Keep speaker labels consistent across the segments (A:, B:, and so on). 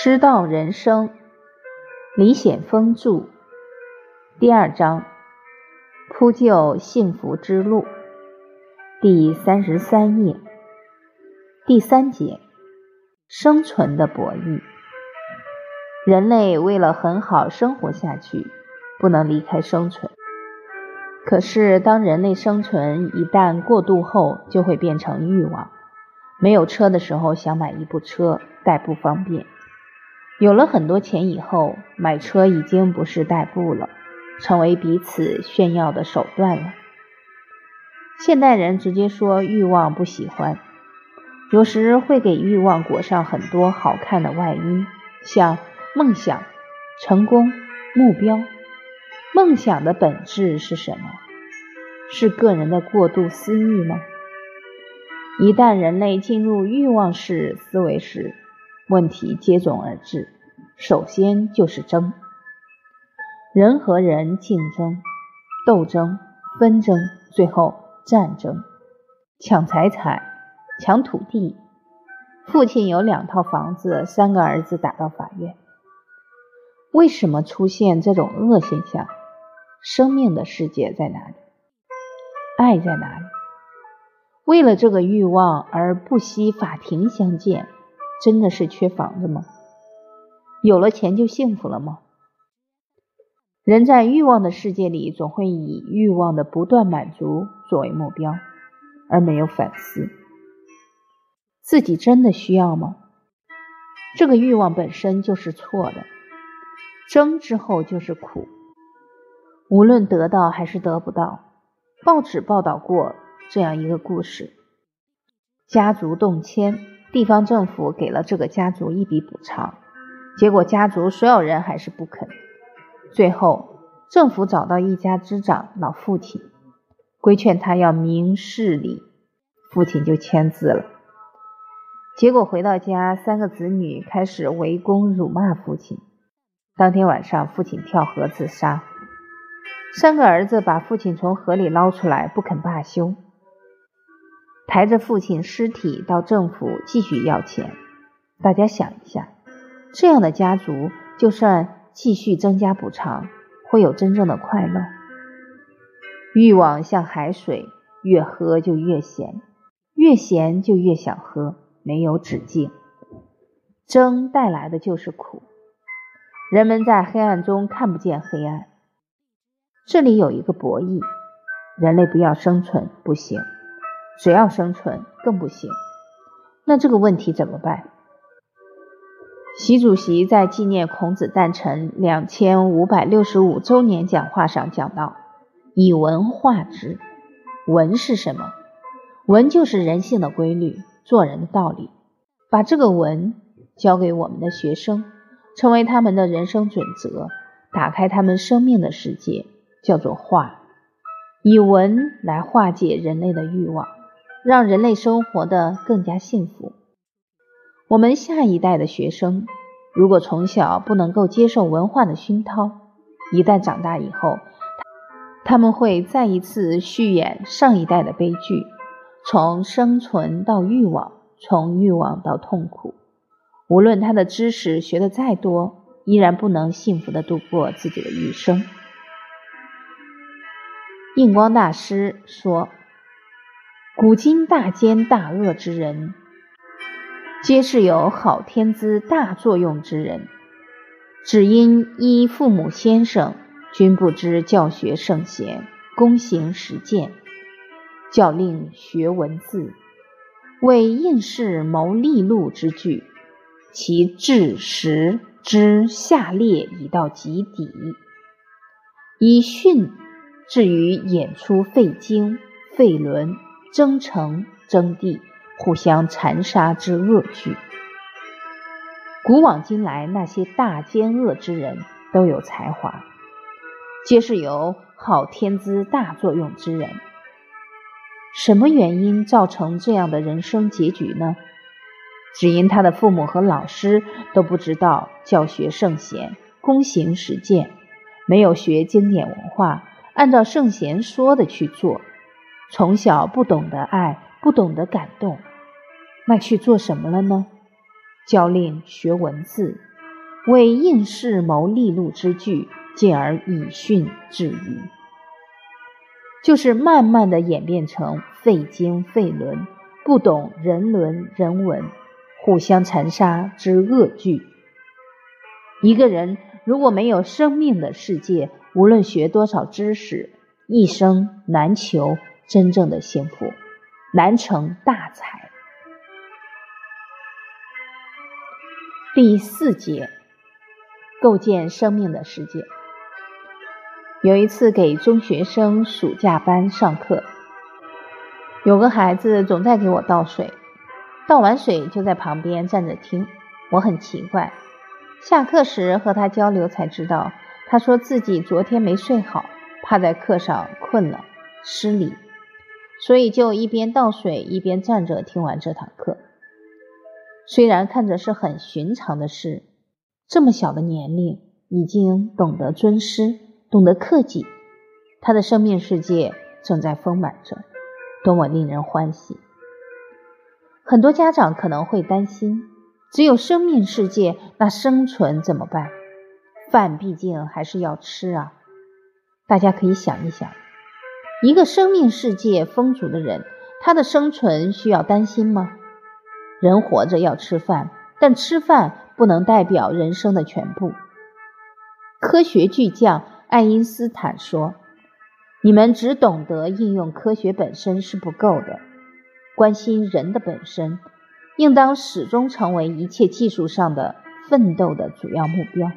A: 师道人生，李显峰著，第二章，铺就幸福之路，第三十三页，第三节，生存的博弈。人类为了很好生活下去，不能离开生存。可是，当人类生存一旦过度后，就会变成欲望。没有车的时候，想买一部车，代步方便。有了很多钱以后，买车已经不是代步了，成为彼此炫耀的手段了。现代人直接说欲望不喜欢，有时会给欲望裹上很多好看的外衣，像梦想、成功、目标。梦想的本质是什么？是个人的过度私欲吗？一旦人类进入欲望式思维时，问题接踵而至，首先就是争，人和人竞争、斗争、纷争，最后战争，抢财产、抢土地。父亲有两套房子，三个儿子打到法院。为什么出现这种恶现象？生命的世界在哪里？爱在哪里？为了这个欲望而不惜法庭相见。真的是缺房子吗？有了钱就幸福了吗？人在欲望的世界里，总会以欲望的不断满足作为目标，而没有反思自己真的需要吗？这个欲望本身就是错的，争之后就是苦，无论得到还是得不到。报纸报道过这样一个故事：家族动迁。地方政府给了这个家族一笔补偿，结果家族所有人还是不肯。最后，政府找到一家之长老父亲，规劝他要明事理，父亲就签字了。结果回到家，三个子女开始围攻辱骂父亲。当天晚上，父亲跳河自杀，三个儿子把父亲从河里捞出来，不肯罢休。抬着父亲尸体到政府继续要钱，大家想一下，这样的家族就算继续增加补偿，会有真正的快乐？欲望像海水，越喝就越咸，越咸就越想喝，没有止境。争带来的就是苦，人们在黑暗中看不见黑暗。这里有一个博弈，人类不要生存不行。只要生存更不行，那这个问题怎么办？习主席在纪念孔子诞辰两千五百六十五周年讲话上讲到：“以文化之，文是什么？文就是人性的规律，做人的道理。把这个文交给我们的学生，成为他们的人生准则，打开他们生命的世界，叫做化。以文来化解人类的欲望。”让人类生活的更加幸福。我们下一代的学生，如果从小不能够接受文化的熏陶，一旦长大以后，他们会再一次续演上一代的悲剧，从生存到欲望，从欲望到痛苦。无论他的知识学的再多，依然不能幸福的度过自己的余生。印光大师说。古今大奸大恶之人，皆是有好天资、大作用之人，只因依父母先生，均不知教学圣贤，躬行实践，教令学文字，为应试谋利禄之具，其智识之下劣已到极底，以训至于演出废经废伦。争城争地、互相残杀之恶剧。古往今来，那些大奸恶之人都有才华，皆是有好天资、大作用之人。什么原因造成这样的人生结局呢？只因他的父母和老师都不知道教学圣贤、躬行实践，没有学经典文化，按照圣贤说的去做。从小不懂得爱，不懂得感动，那去做什么了呢？教令学文字，为应试谋利禄之具，进而以训制愚，就是慢慢的演变成废经废伦、不懂人伦人文、互相残杀之恶剧。一个人如果没有生命的世界，无论学多少知识，一生难求真正的幸福，难成大才。第四节。构建生命的世界。有一次给中学生暑假班上课，有个孩子总在给我倒水，倒完水就在旁边站着听。我很奇怪，下课时和他交流才知道，他说自己昨天没睡好，怕在课上困了失礼，所以就一边倒水一边站着听完这堂课。虽然看着是很寻常的事。这么小的年龄，已经懂得尊师，懂得克己，他的生命世界正在丰满着，多么令人欢喜！很多家长可能会担心，只有生命世界，那生存怎么办？饭毕竟还是要吃啊！大家可以想一想，一个生命世界丰足的人，他的生存需要担心吗？人活着要吃饭，但吃饭。不能代表人生的全部。科学巨匠爱因斯坦说：“你们只懂得应用科学本身是不够的，关心人的本身，应当始终成为一切技术上的奋斗的主要目标，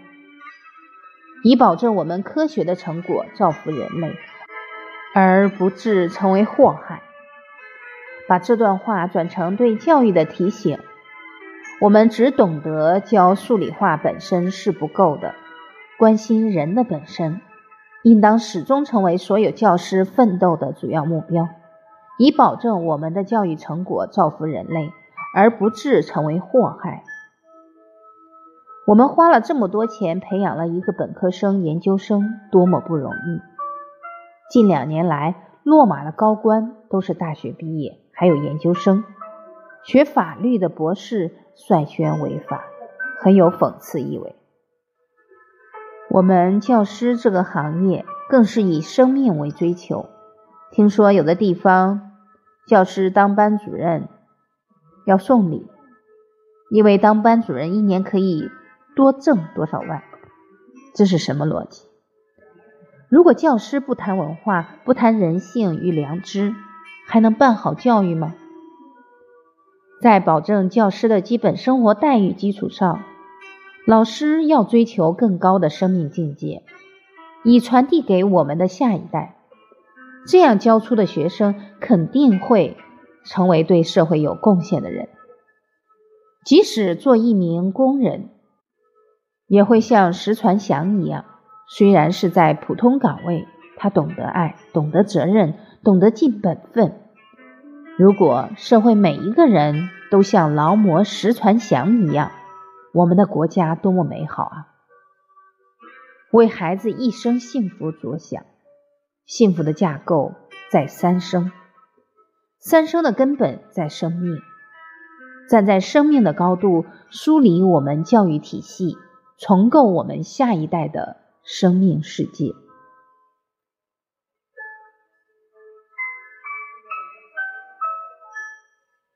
A: 以保证我们科学的成果造福人类，而不致成为祸害。”把这段话转成对教育的提醒。我们只懂得教数理化本身是不够的，关心人的本身，应当始终成为所有教师奋斗的主要目标，以保证我们的教育成果造福人类，而不致成为祸害。我们花了这么多钱培养了一个本科生、研究生，多么不容易！近两年来，落马的高官都是大学毕业，还有研究生。学法律的博士率先违法，很有讽刺意味。我们教师这个行业更是以生命为追求。听说有的地方教师当班主任要送礼，因为当班主任一年可以多挣多少万。这是什么逻辑？如果教师不谈文化，不谈人性与良知，还能办好教育吗？在保证教师的基本生活待遇基础上，老师要追求更高的生命境界，以传递给我们的下一代。这样教出的学生肯定会成为对社会有贡献的人。即使做一名工人，也会像石传祥一样，虽然是在普通岗位，他懂得爱，懂得责任，懂得尽本分。如果社会每一个人都像劳模石传祥一样，我们的国家多么美好啊！为孩子一生幸福着想，幸福的架构在三生，三生的根本在生命。站在生命的高度梳理我们教育体系，重构我们下一代的生命世界。